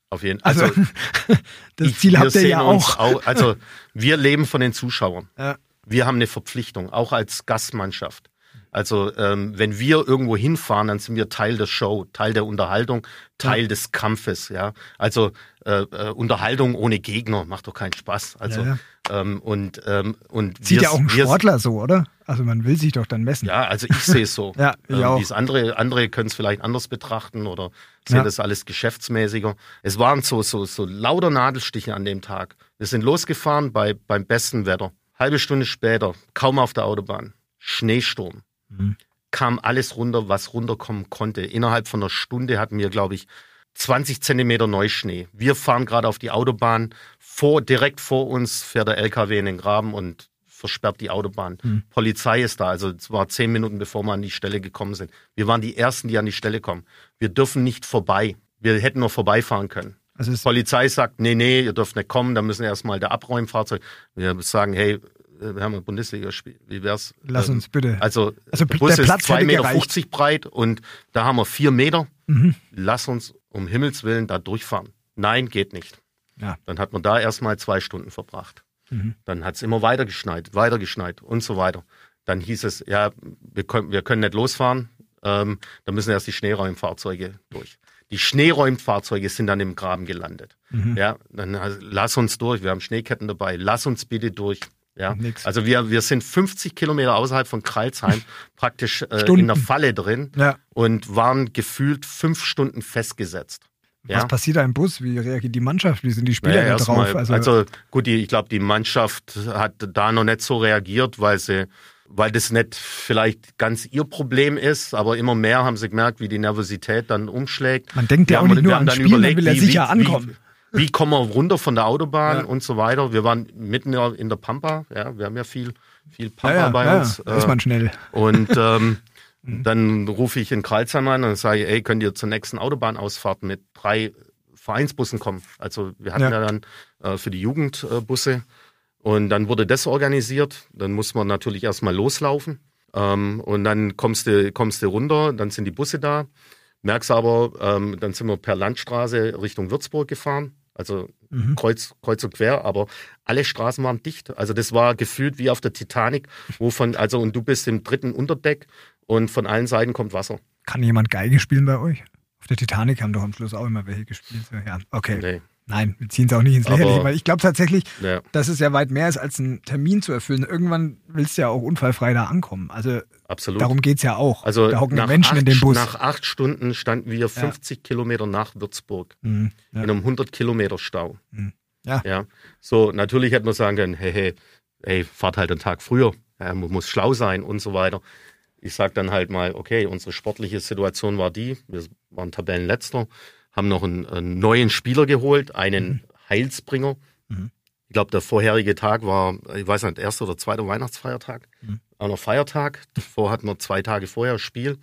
Speaker 2: Auf jeden Fall. Also,
Speaker 1: also das Ziel habt ihr ja auch. auch.
Speaker 2: Also wir leben von den Zuschauern. Ja. Wir haben eine Verpflichtung, auch als Gastmannschaft. Also ähm, wenn wir irgendwo hinfahren, dann sind wir Teil der Show, Teil der Unterhaltung, Teil ja. des Kampfes. Ja, also äh, äh, Unterhaltung ohne Gegner macht doch keinen Spaß. Also ja, ja. Ähm, und, ähm, und
Speaker 1: Sieht ja auch ein Sportler so, oder? Also man will sich doch dann messen.
Speaker 2: Ja, also ich sehe es so.
Speaker 1: ja, ich ähm, auch.
Speaker 2: andere, andere können es vielleicht anders betrachten oder sehen das alles geschäftsmäßiger. Es waren so, so, so lauter Nadelstiche an dem Tag. Wir sind losgefahren bei, beim besten Wetter. Halbe Stunde später, kaum auf der Autobahn, Schneesturm. Mhm. Kam alles runter, was runterkommen konnte. Innerhalb von einer Stunde hatten wir, glaube ich, 20 Zentimeter Neuschnee. Wir fahren gerade auf die Autobahn. Vor, direkt vor uns fährt der LKW in den Graben und versperrt die Autobahn. Mhm. Polizei ist da. Also es war zehn Minuten, bevor wir an die Stelle gekommen sind. Wir waren die Ersten, die an die Stelle kommen. Wir dürfen nicht vorbei. Wir hätten nur vorbeifahren können. Also Polizei sagt, nee, nee, ihr dürft nicht kommen, da müssen erstmal der Abräumfahrzeug. Wir sagen, hey, wir haben ein Bundesligaspiel. Wie wär's?
Speaker 1: Lass uns bitte.
Speaker 2: Also, also der Bus der ist 2,50 Meter breit und da haben wir vier Meter. Mhm. Lass uns um Himmels Willen da durchfahren. Nein, geht nicht. Ja. Dann hat man da erstmal zwei Stunden verbracht. Mhm. Dann hat es immer weiter geschneit, weiter geschneit und so weiter. Dann hieß es, ja, wir können, wir können nicht losfahren, ähm, da müssen erst die Schneeräumfahrzeuge durch. Die Schneeräumfahrzeuge sind dann im Graben gelandet. Mhm. Ja, dann lass uns durch, wir haben Schneeketten dabei, lass uns bitte durch. Ja, Nix. also wir, wir sind 50 Kilometer außerhalb von Kreilsheim praktisch äh, in der Falle drin ja. und waren gefühlt fünf Stunden festgesetzt.
Speaker 1: Ja? Was passiert da im Bus? Wie reagiert die Mannschaft? Wie sind die Spieler
Speaker 2: naja,
Speaker 1: da drauf?
Speaker 2: Mal, also, also, gut, die, ich glaube, die Mannschaft hat da noch nicht so reagiert, weil sie weil das nicht vielleicht ganz ihr Problem ist, aber immer mehr haben sie gemerkt, wie die Nervosität dann umschlägt.
Speaker 1: Man denkt ja auch nicht nur an Spiel, überlegt, will er sicher wie, ankommen.
Speaker 2: Wie, wie, kommen wir runter von der Autobahn ja. und so weiter. Wir waren mitten in der Pampa, ja, wir haben ja viel, viel Pampa ja, bei uns.
Speaker 1: Ja, ist man schnell.
Speaker 2: Und ähm, dann rufe ich in Karlsheim an und sage, ey, könnt ihr zur nächsten Autobahnausfahrt mit drei Vereinsbussen kommen? Also wir hatten ja, dann äh, für die Jugendbusse äh, und dann wurde das organisiert. Dann muss man natürlich erstmal loslaufen. Ähm, und dann kommst du, kommst du runter, dann sind die Busse da. Merkst aber, ähm, dann sind wir per Landstraße Richtung Würzburg gefahren. Also mhm. kreuz, kreuz und quer, aber alle Straßen waren dicht. Also das war gefühlt wie auf der Titanic, wo von, also und du bist im dritten Unterdeck und von allen Seiten kommt Wasser.
Speaker 1: Kann jemand Geige spielen bei euch? Auf der Titanic haben doch am Schluss auch immer welche gespielt. Ja, okay. Nee. Nein, wir ziehen es auch nicht ins Lächerliche, weil ich glaube tatsächlich, ja. dass es ja weit mehr ist, als einen Termin zu erfüllen. Irgendwann willst du ja auch unfallfrei da ankommen. Also Absolut. darum geht es ja auch.
Speaker 2: Also da hocken Menschen acht, in dem Bus. Nach acht Stunden standen wir 50 ja. Kilometer nach Würzburg mhm, ja. in einem 100 Kilometer Stau. Mhm. Ja. ja. So, natürlich hätte man sagen können, hey, hey, hey, fahrt halt einen Tag früher. Man muss schlau sein und so weiter. Ich sage dann halt mal, okay, unsere sportliche Situation war die, wir waren Tabellenletzter haben noch einen, einen neuen Spieler geholt, einen mhm. Heilsbringer. Mhm. Ich glaube, der vorherige Tag war, ich weiß nicht, erster oder zweiter Weihnachtsfeiertag. Mhm. Auch noch Feiertag. Davor hatten wir zwei Tage vorher Spiel.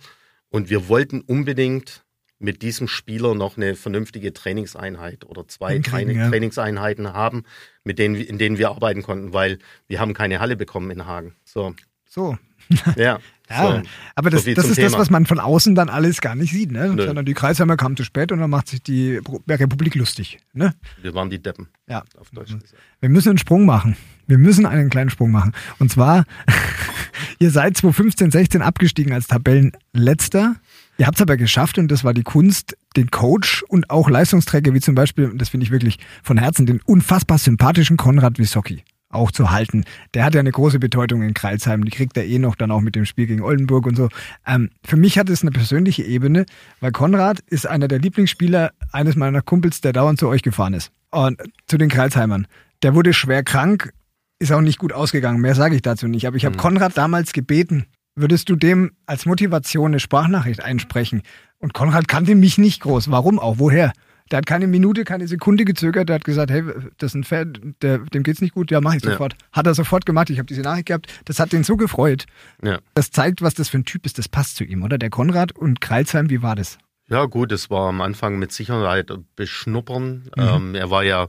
Speaker 2: Und wir wollten unbedingt mit diesem Spieler noch eine vernünftige Trainingseinheit oder zwei Training, ja. Trainingseinheiten haben, mit denen, in denen wir arbeiten konnten, weil wir haben keine Halle bekommen in Hagen. So.
Speaker 1: So.
Speaker 2: ja.
Speaker 1: Ja, so, aber das, so das ist Thema. das, was man von außen dann alles gar nicht sieht, ne? Nö. Sondern die Kreisheimer kamen zu spät und dann macht sich die Republik lustig, ne?
Speaker 2: Wir waren die Deppen.
Speaker 1: Ja. Auf Deutsch gesagt. Wir müssen einen Sprung machen. Wir müssen einen kleinen Sprung machen. Und zwar, ihr seid 2015, 16 abgestiegen als Tabellenletzter. Ihr habt es aber geschafft und das war die Kunst, den Coach und auch Leistungsträger wie zum Beispiel, das finde ich wirklich von Herzen, den unfassbar sympathischen Konrad Wisocki auch zu halten. Der hat ja eine große Bedeutung in Kreilsheim. Die kriegt er eh noch dann auch mit dem Spiel gegen Oldenburg und so. Ähm, für mich hat es eine persönliche Ebene, weil Konrad ist einer der Lieblingsspieler eines meiner Kumpels, der dauernd zu euch gefahren ist. Und zu den Kreilsheimern. Der wurde schwer krank, ist auch nicht gut ausgegangen. Mehr sage ich dazu nicht. Aber ich habe mhm. Konrad damals gebeten, würdest du dem als Motivation eine Sprachnachricht einsprechen? Und Konrad kannte mich nicht groß. Warum auch? Woher? Der hat keine Minute, keine Sekunde gezögert. Der hat gesagt, hey, das ist ein Fan, der, dem geht's nicht gut, ja, mach ich sofort. Ja. Hat er sofort gemacht. Ich habe diese Nachricht gehabt. Das hat den so gefreut. Ja. Das zeigt, was das für ein Typ ist. Das passt zu ihm, oder? Der Konrad und Kreilsheim, wie war das?
Speaker 2: Ja, gut, es war am Anfang mit Sicherheit beschnuppern. Mhm. Ähm, er war ja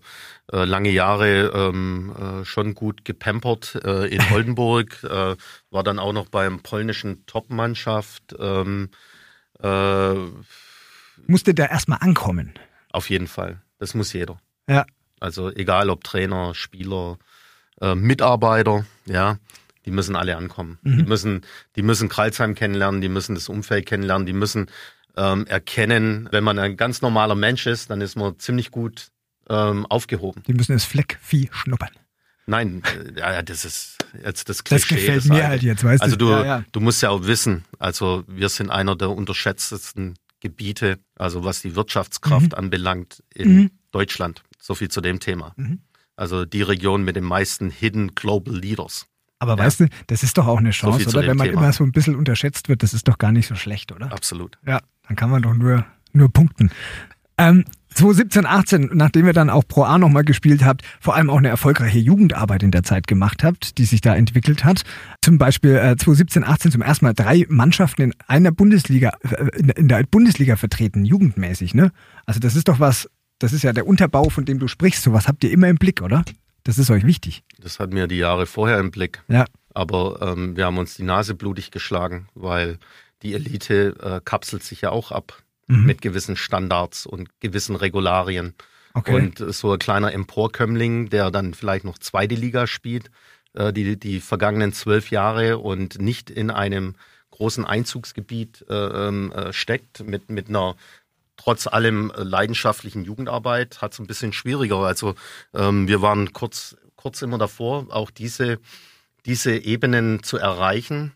Speaker 2: äh, lange Jahre ähm, äh, schon gut gepampert äh, in Oldenburg, äh, war dann auch noch beim polnischen Topmannschaft. Ähm,
Speaker 1: äh, Musste der erstmal ankommen?
Speaker 2: Auf jeden Fall. Das muss jeder.
Speaker 1: Ja.
Speaker 2: Also egal ob Trainer, Spieler, äh, Mitarbeiter, ja, die müssen alle ankommen. Mhm. Die müssen, die müssen Kreuzheim kennenlernen, die müssen das Umfeld kennenlernen, die müssen ähm, erkennen, wenn man ein ganz normaler Mensch ist, dann ist man ziemlich gut ähm, aufgehoben.
Speaker 1: Die müssen das Fleckvieh schnuppern.
Speaker 2: Nein, äh, ja, das ist jetzt das Klischee.
Speaker 1: Das gefällt mir halt jetzt, weißt
Speaker 2: also
Speaker 1: du.
Speaker 2: Also
Speaker 1: du,
Speaker 2: ja, ja. du musst ja auch wissen, also wir sind einer der unterschätztesten Gebiete, also was die Wirtschaftskraft mhm. anbelangt in mhm. Deutschland. So viel zu dem Thema. Mhm. Also die Region mit den meisten Hidden Global Leaders.
Speaker 1: Aber ja. weißt du, das ist doch auch eine Chance, so oder? Wenn man Thema. immer so ein bisschen unterschätzt wird, das ist doch gar nicht so schlecht, oder?
Speaker 2: Absolut.
Speaker 1: Ja, dann kann man doch nur, nur punkten. Ähm, 2017, 18, nachdem ihr dann auch Pro A nochmal gespielt habt, vor allem auch eine erfolgreiche Jugendarbeit in der Zeit gemacht habt, die sich da entwickelt hat. Zum Beispiel äh, 2017, 18 zum ersten Mal drei Mannschaften in einer Bundesliga, äh, in der Bundesliga vertreten, jugendmäßig, ne? Also das ist doch was, das ist ja der Unterbau, von dem du sprichst. So was habt ihr immer im Blick, oder? Das ist euch wichtig.
Speaker 2: Das hatten wir die Jahre vorher im Blick.
Speaker 1: Ja.
Speaker 2: Aber ähm, wir haben uns die Nase blutig geschlagen, weil die Elite äh, kapselt sich ja auch ab mhm. mit gewissen Standards und gewissen Regularien. Okay. Und so ein kleiner Emporkömmling, der dann vielleicht noch zweite Liga spielt, äh, die, die vergangenen zwölf Jahre und nicht in einem großen Einzugsgebiet äh, ähm, äh, steckt mit, mit einer trotz allem leidenschaftlichen Jugendarbeit, hat es ein bisschen schwieriger. Also ähm, wir waren kurz, kurz immer davor, auch diese, diese Ebenen zu erreichen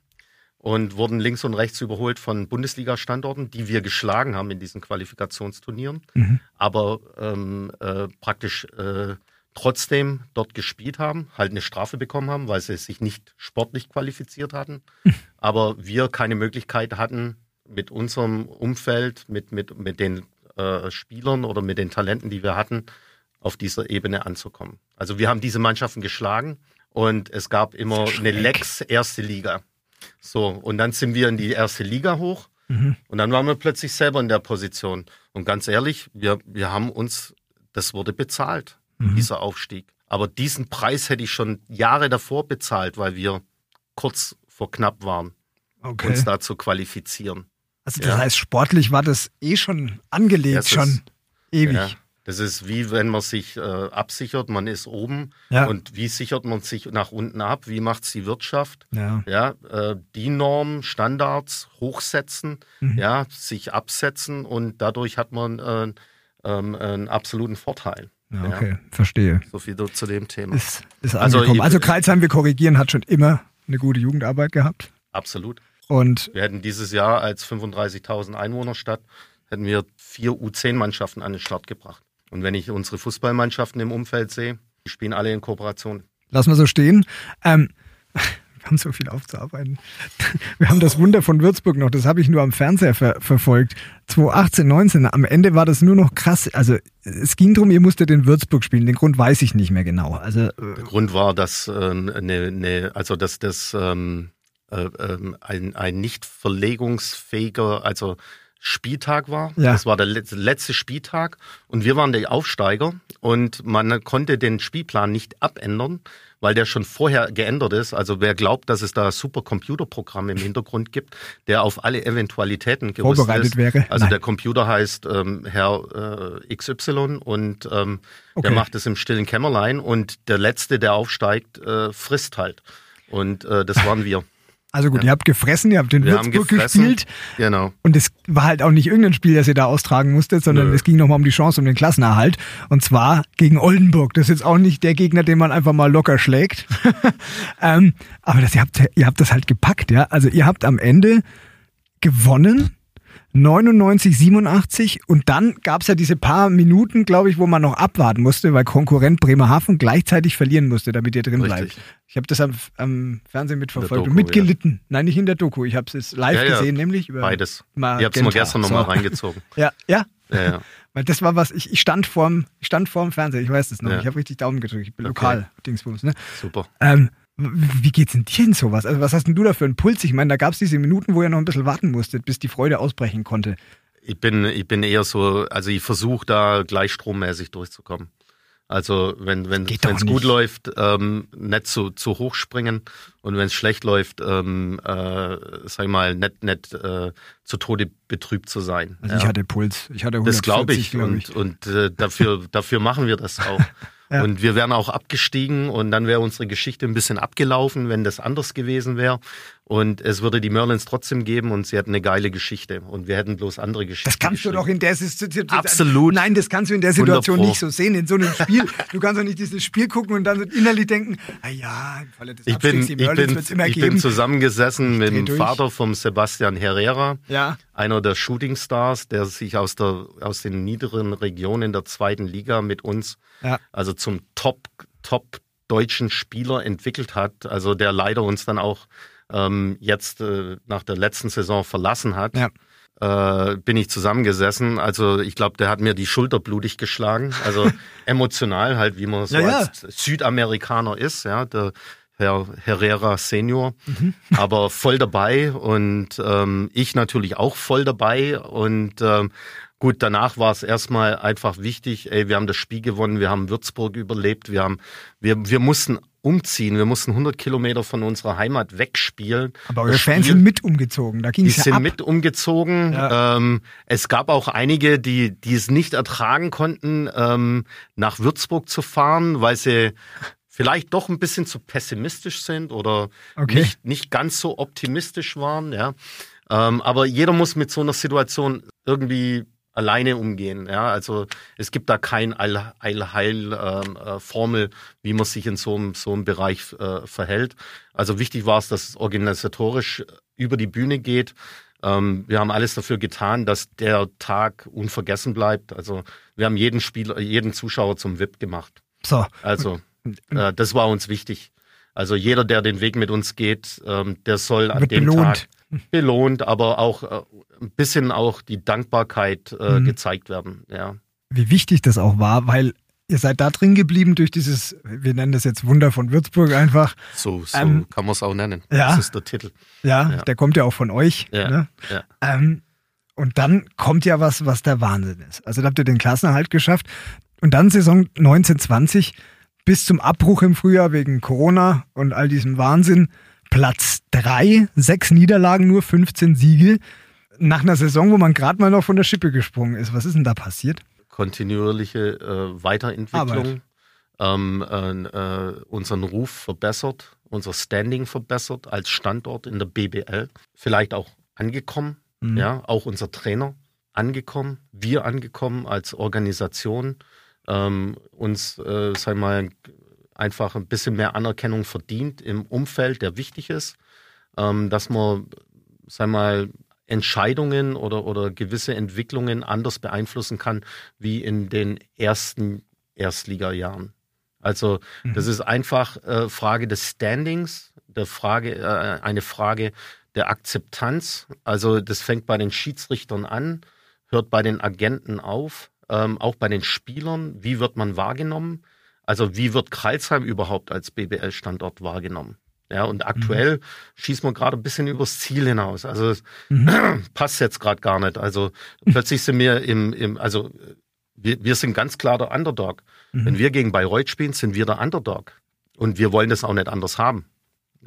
Speaker 2: und wurden links und rechts überholt von Bundesliga-Standorten, die wir geschlagen haben in diesen Qualifikationsturnieren, mhm. aber ähm, äh, praktisch äh, trotzdem dort gespielt haben, halt eine Strafe bekommen haben, weil sie sich nicht sportlich qualifiziert hatten, mhm. aber wir keine Möglichkeit hatten, mit unserem Umfeld, mit, mit, mit den äh, Spielern oder mit den Talenten, die wir hatten, auf dieser Ebene anzukommen. Also wir haben diese Mannschaften geschlagen und es gab immer eine Lex erste Liga. So, und dann sind wir in die erste Liga hoch mhm. und dann waren wir plötzlich selber in der Position. Und ganz ehrlich, wir, wir haben uns, das wurde bezahlt, mhm. dieser Aufstieg. Aber diesen Preis hätte ich schon Jahre davor bezahlt, weil wir kurz vor knapp waren, okay. uns da zu qualifizieren.
Speaker 1: Also das ja. heißt, sportlich war das eh schon angelegt, das schon ist, ewig. Ja.
Speaker 2: Das ist wie wenn man sich äh, absichert, man ist oben ja. und wie sichert man sich nach unten ab? Wie macht es die Wirtschaft?
Speaker 1: Ja,
Speaker 2: ja äh, die Normen, Standards hochsetzen, mhm. ja, sich absetzen und dadurch hat man äh, ähm, einen absoluten Vorteil.
Speaker 1: Ja, okay, verstehe.
Speaker 2: So viel zu dem Thema.
Speaker 1: Ist, ist also, also Kreuzheim, wir korrigieren, hat schon immer eine gute Jugendarbeit gehabt.
Speaker 2: Absolut.
Speaker 1: Und
Speaker 2: wir hätten dieses Jahr als 35.000 Einwohnerstadt hätten wir vier U10-Mannschaften an den Start gebracht. Und wenn ich unsere Fußballmannschaften im Umfeld sehe, die spielen alle in Kooperation.
Speaker 1: Lass mal so stehen. Ähm, wir haben so viel aufzuarbeiten. Wir haben das Wunder von Würzburg noch, das habe ich nur am Fernseher ver verfolgt. 2018, 19, am Ende war das nur noch krass. Also es ging darum, ihr musstet in Würzburg spielen. Den Grund weiß ich nicht mehr genau. Also, äh,
Speaker 2: Der Grund war, dass äh, ne, ne, also dass das ähm, äh, ähm, ein, ein nicht verlegungsfähiger, also Spieltag war. Ja. Das war der letzte Spieltag und wir waren der Aufsteiger und man konnte den Spielplan nicht abändern, weil der schon vorher geändert ist. Also wer glaubt, dass es da super Computerprogramme im Hintergrund gibt, der auf alle Eventualitäten
Speaker 1: vorbereitet ist. wäre.
Speaker 2: Also Nein. der Computer heißt ähm, Herr äh, XY und ähm, okay. der macht es im stillen Kämmerlein und der letzte, der aufsteigt, äh, frisst halt. Und äh, das waren wir.
Speaker 1: Also gut, ja. ihr habt gefressen, ihr habt den Wir Würzburg gespielt.
Speaker 2: Genau.
Speaker 1: Und es war halt auch nicht irgendein Spiel, das ihr da austragen musstet, sondern Nö. es ging nochmal um die Chance um den Klassenerhalt. Und zwar gegen Oldenburg. Das ist jetzt auch nicht der Gegner, den man einfach mal locker schlägt. ähm, aber das, ihr, habt, ihr habt das halt gepackt, ja. Also ihr habt am Ende gewonnen 99, 87 und dann gab es ja diese paar Minuten, glaube ich, wo man noch abwarten musste, weil Konkurrent Bremerhaven gleichzeitig verlieren musste, damit ihr drin Richtig. bleibt. Ich habe das am, am, Fernsehen mitverfolgt Doku, und mitgelitten. Ja. Nein, nicht in der Doku. Ich habe es live ja, ja. gesehen, nämlich über
Speaker 2: Beides. Magenta. Ich habe es mal gestern nochmal so. reingezogen.
Speaker 1: ja, ja. Weil das war was, ich, ich stand vorm, ich stand vorm Fernseher, ich weiß es noch. Ich habe richtig Daumen gedrückt. Ich bin okay. lokal, Dingsbums, ne?
Speaker 2: Super.
Speaker 1: Ähm, wie geht's denn dir in sowas? Also was hast denn du da für einen Puls? Ich meine, da gab es diese Minuten, wo ihr noch ein bisschen warten musstet, bis die Freude ausbrechen konnte.
Speaker 2: Ich bin, ich bin eher so, also ich versuche da gleichstrommäßig durchzukommen. Also wenn wenn es gut läuft, ähm, nicht zu, zu hoch springen und wenn es schlecht läuft, ähm, äh, sag ich mal, nicht, nicht äh, zu Tode betrübt zu sein.
Speaker 1: Also ja. ich hatte Puls, ich hatte 140,
Speaker 2: Das glaube ich. Glaub ich und, und äh, dafür, dafür machen wir das auch. Ja. Und wir wären auch abgestiegen und dann wäre unsere Geschichte ein bisschen abgelaufen, wenn das anders gewesen wäre. Und es würde die Merlins trotzdem geben und sie hätten eine geile Geschichte und wir hätten bloß andere Geschichten.
Speaker 1: Das kannst du doch in der Situation.
Speaker 2: Absolut.
Speaker 1: Nein, das kannst du in der Situation nicht so sehen. In so einem Spiel, du kannst doch nicht dieses Spiel gucken und dann innerlich denken, ah ja, im Falle des
Speaker 2: ich bin, die Merlins wird es immer ich geben. Ich bin zusammengesessen mit dem durch. Vater vom Sebastian Herrera,
Speaker 1: ja.
Speaker 2: einer der Shooting Stars, der sich aus, der, aus den niederen Regionen der zweiten Liga mit uns, ja. also zum Top, Top deutschen Spieler entwickelt hat, also der leider uns dann auch ähm, jetzt äh, nach der letzten Saison verlassen hat, ja. äh, bin ich zusammengesessen. Also ich glaube, der hat mir die Schulter blutig geschlagen. Also emotional halt, wie man so ja, ja. als Südamerikaner ist, ja, der Herr Herrera Senior, mhm. aber voll dabei und ähm, ich natürlich auch voll dabei und ähm, Gut, danach war es erstmal einfach wichtig, ey, wir haben das Spiel gewonnen, wir haben Würzburg überlebt, wir haben, wir, wir mussten umziehen. Wir mussten 100 Kilometer von unserer Heimat wegspielen.
Speaker 1: Aber eure Fans sind mit umgezogen. Da ging's
Speaker 2: die
Speaker 1: ja
Speaker 2: sind
Speaker 1: ab.
Speaker 2: mit umgezogen. Ja. Ähm, es gab auch einige, die, die es nicht ertragen konnten, ähm, nach Würzburg zu fahren, weil sie vielleicht doch ein bisschen zu pessimistisch sind oder okay. nicht, nicht ganz so optimistisch waren. Ja. Ähm, aber jeder muss mit so einer Situation irgendwie alleine umgehen. Ja, also es gibt da kein Allheil-Formel, ähm, äh, wie man sich in so einem, so einem Bereich äh, verhält. Also wichtig war es, dass es organisatorisch über die Bühne geht. Ähm, wir haben alles dafür getan, dass der Tag unvergessen bleibt. Also wir haben jeden Spieler, jeden Zuschauer zum VIP gemacht.
Speaker 1: So.
Speaker 2: Also äh, das war uns wichtig. Also jeder, der den Weg mit uns geht, ähm, der soll an dem belohnt. Tag belohnt, aber auch äh, ein bisschen auch die Dankbarkeit äh, mhm. gezeigt werden. Ja.
Speaker 1: Wie wichtig das auch war, weil ihr seid da drin geblieben durch dieses, wir nennen das jetzt Wunder von Würzburg einfach.
Speaker 2: So, so ähm, kann man es auch nennen.
Speaker 1: Ja,
Speaker 2: das ist der Titel.
Speaker 1: Ja, ja. der kommt ja auch von euch. Ja, ne? ja. Ähm, und dann kommt ja was, was der Wahnsinn ist. Also da habt ihr den Klassenerhalt geschafft. Und dann Saison 1920 bis zum Abbruch im Frühjahr wegen Corona und all diesem Wahnsinn Platz 3, sechs Niederlagen, nur 15 Siege. Nach einer Saison, wo man gerade mal noch von der Schippe gesprungen ist. Was ist denn da passiert?
Speaker 2: Kontinuierliche äh, Weiterentwicklung, ähm, äh, unseren Ruf verbessert, unser Standing verbessert als Standort in der BBL. Vielleicht auch angekommen, mhm. ja, auch unser Trainer angekommen, wir angekommen als Organisation, ähm, uns, äh, sag mal, einfach ein bisschen mehr Anerkennung verdient im Umfeld, der wichtig ist, ähm, dass man, sag mal, Entscheidungen oder, oder gewisse Entwicklungen anders beeinflussen kann wie in den ersten Erstligajahren. Also mhm. das ist einfach äh, Frage des Standings, der Frage, äh, eine Frage der Akzeptanz. Also das fängt bei den Schiedsrichtern an, hört bei den Agenten auf, ähm, auch bei den Spielern. Wie wird man wahrgenommen? Also wie wird Kreilsheim überhaupt als BBL-Standort wahrgenommen? Ja, und aktuell mhm. schießt man gerade ein bisschen übers Ziel hinaus. Also mhm. passt jetzt gerade gar nicht. Also plötzlich sind wir im, im also wir, wir sind ganz klar der Underdog. Mhm. Wenn wir gegen Bayreuth spielen, sind wir der Underdog. Und wir wollen das auch nicht anders haben.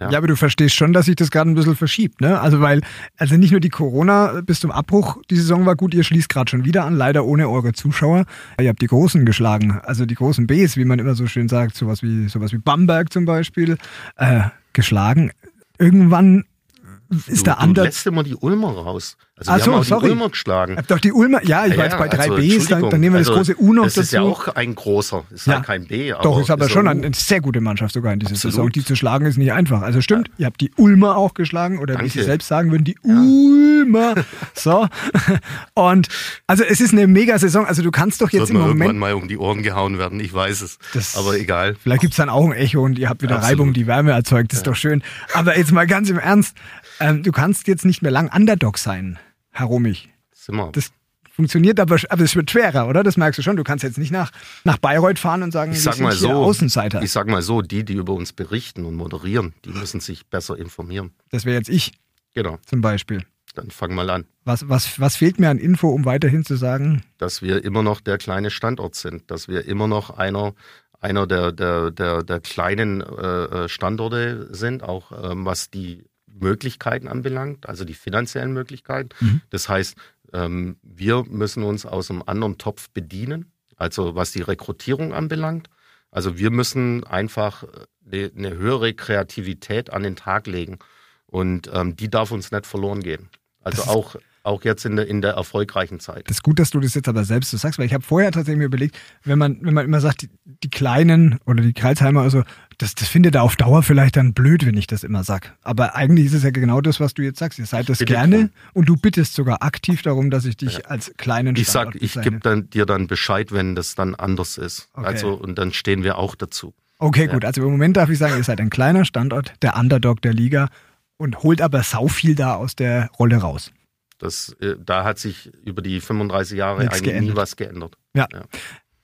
Speaker 1: Ja. ja, aber du verstehst schon, dass sich das gerade ein bisschen verschiebt, ne? Also weil, also nicht nur die Corona bis zum Abbruch, die Saison war gut, ihr schließt gerade schon wieder an, leider ohne eure Zuschauer. Ihr habt die Großen geschlagen, also die großen Bs, wie man immer so schön sagt, sowas wie sowas wie Bamberg zum Beispiel, äh, geschlagen. Irgendwann ist
Speaker 2: du,
Speaker 1: der Under.
Speaker 2: Du lässt immer die Ulmer raus. Also Ach wir so, haben auch sorry. die Ulmer geschlagen.
Speaker 1: Hab doch die Ulmer, ja, ich ja, war jetzt bei drei also, Bs, dann, dann, nehmen wir also, das große U noch das dazu. Das
Speaker 2: ist ja auch ein großer, ist ja. halt kein B.
Speaker 1: Aber doch, ist aber ist schon eine, sehr gute Mannschaft sogar in dieser Absolut. Saison. Die zu schlagen ist nicht einfach. Also stimmt, ja. ihr habt die Ulmer auch geschlagen oder Danke. wie sie selbst sagen würden, die Ulmer. so. Und also es ist eine mega Saison. Also du kannst doch jetzt
Speaker 2: Wird
Speaker 1: im Moment...
Speaker 2: irgendwann mal um die Ohren gehauen werden, ich weiß es. Das, aber egal.
Speaker 1: Vielleicht gibt es dann auch ein Echo und ihr habt wieder Absolut. Reibung, die Wärme erzeugt. Das ist doch schön. Aber jetzt mal ganz im Ernst, ähm, du kannst jetzt nicht mehr lang Underdog sein, Herr Romich. Das funktioniert aber, aber es wird schwerer, oder? Das merkst du schon. Du kannst jetzt nicht nach, nach Bayreuth fahren und sagen,
Speaker 2: ich sag mal so, Außenseiter. Ich sag mal so, die, die über uns berichten und moderieren, die müssen sich besser informieren.
Speaker 1: Das wäre jetzt ich.
Speaker 2: Genau.
Speaker 1: Zum Beispiel.
Speaker 2: Dann fang mal an.
Speaker 1: Was, was, was fehlt mir an Info, um weiterhin zu sagen?
Speaker 2: Dass wir immer noch der kleine Standort sind, dass wir immer noch einer, einer der, der, der, der kleinen äh, äh Standorte sind, auch ähm, was die Möglichkeiten anbelangt, also die finanziellen Möglichkeiten. Mhm. Das heißt, ähm, wir müssen uns aus einem anderen Topf bedienen, also was die Rekrutierung anbelangt. Also wir müssen einfach eine, äh, eine höhere Kreativität an den Tag legen. Und ähm, die darf uns nicht verloren gehen. Also auch auch jetzt in der, in der erfolgreichen Zeit.
Speaker 1: Das ist gut, dass du das jetzt aber selbst so sagst, weil ich habe vorher tatsächlich mir überlegt, wenn man, wenn man immer sagt, die, die Kleinen oder die Kreisheimer, also das, das findet er auf Dauer vielleicht dann blöd, wenn ich das immer sag. Aber eigentlich ist es ja genau das, was du jetzt sagst. Ihr seid das gerne drum. und du bittest sogar aktiv darum, dass ich dich ja. als kleinen
Speaker 2: Ich Standort sag, ich gebe dann, dir dann Bescheid, wenn das dann anders ist. Okay. Also, und dann stehen wir auch dazu.
Speaker 1: Okay, ja. gut. Also im Moment darf ich sagen, ihr seid ein kleiner Standort, der Underdog der Liga und holt aber sau viel da aus der Rolle raus.
Speaker 2: Das, äh, da hat sich über die 35 Jahre Nichts eigentlich geändert. nie was geändert.
Speaker 1: Ja. ja.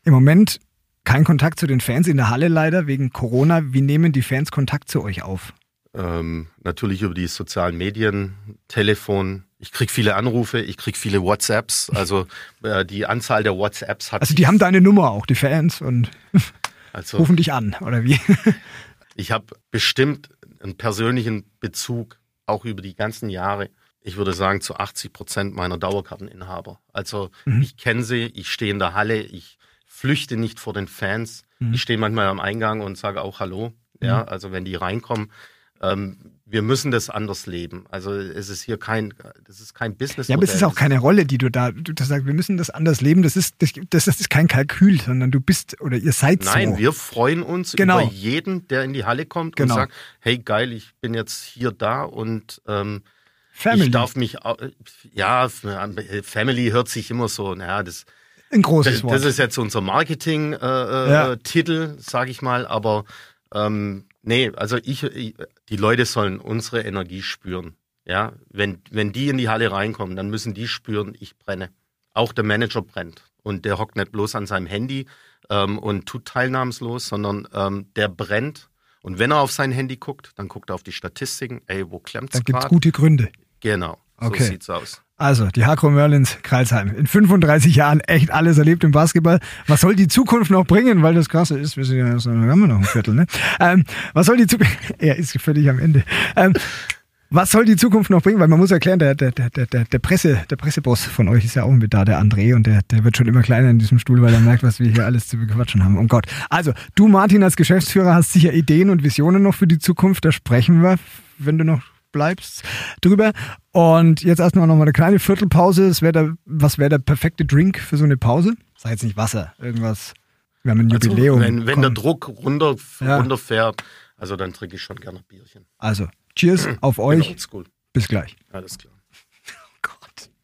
Speaker 1: Im Moment kein Kontakt zu den Fans in der Halle leider wegen Corona. Wie nehmen die Fans Kontakt zu euch auf?
Speaker 2: Ähm, natürlich über die sozialen Medien, Telefon. Ich kriege viele Anrufe, ich kriege viele WhatsApps. Also äh, die Anzahl der WhatsApps hat.
Speaker 1: Also die haben deine Nummer auch, die Fans, und also, rufen dich an, oder wie?
Speaker 2: ich habe bestimmt einen persönlichen Bezug, auch über die ganzen Jahre ich würde sagen, zu 80 Prozent meiner Dauerkarteninhaber. Also mhm. ich kenne sie, ich stehe in der Halle, ich flüchte nicht vor den Fans. Mhm. Ich stehe manchmal am Eingang und sage auch Hallo. Ja, mhm. also wenn die reinkommen. Ähm, wir müssen das anders leben. Also es ist hier kein, das ist kein Business.
Speaker 1: Ja, aber es ist auch keine Rolle, die du da, du sagst, wir müssen das anders leben. Das ist, das, das ist kein Kalkül, sondern du bist oder ihr seid
Speaker 2: Nein, so. Nein, wir freuen uns genau. über jeden, der in die Halle kommt genau. und sagt, hey geil, ich bin jetzt hier da und ähm, Family. Ich darf mich, ja, Family hört sich immer so, naja, das,
Speaker 1: ein großes
Speaker 2: Wort. Das ist jetzt unser Marketing-Titel, äh, äh, ja. sage ich mal. Aber ähm, nee, also ich, ich, die Leute sollen unsere Energie spüren. Ja, wenn, wenn die in die Halle reinkommen, dann müssen die spüren, ich brenne. Auch der Manager brennt. Und der hockt nicht bloß an seinem Handy ähm, und tut teilnahmslos, sondern ähm, der brennt. Und wenn er auf sein Handy guckt, dann guckt er auf die Statistiken. Ey, wo klemmt's
Speaker 1: Dann gibt's gute Gründe.
Speaker 2: Genau,
Speaker 1: okay. so sieht's aus. Also, die Hakro Merlins Kreilsheim. In 35 Jahren echt alles erlebt im Basketball. Was soll die Zukunft noch bringen? Weil das Krasse ist, wir sind ja, so, haben wir noch ein Viertel, ne? Ähm, was soll die Zukunft, er ist völlig am Ende. Ähm, was soll die Zukunft noch bringen? Weil man muss erklären, der, der, der, der, der, Presse, der Presseboss von euch ist ja auch mit da, der André, und der, der wird schon immer kleiner in diesem Stuhl, weil er merkt, was wir hier alles zu bequatschen haben. Oh Gott. Also, du, Martin, als Geschäftsführer hast sicher Ideen und Visionen noch für die Zukunft. Da sprechen wir, wenn du noch bleibst drüber. Und jetzt erstmal nochmal eine kleine Viertelpause. Wär der, was wäre der perfekte Drink für so eine Pause? Sag jetzt nicht Wasser, irgendwas. Wir haben ein also, Jubiläum.
Speaker 2: Wenn, wenn der Druck runter, ja. runterfährt, also dann trinke ich schon gerne Bierchen.
Speaker 1: Also, cheers auf euch. Bis gleich.
Speaker 2: Alles klar.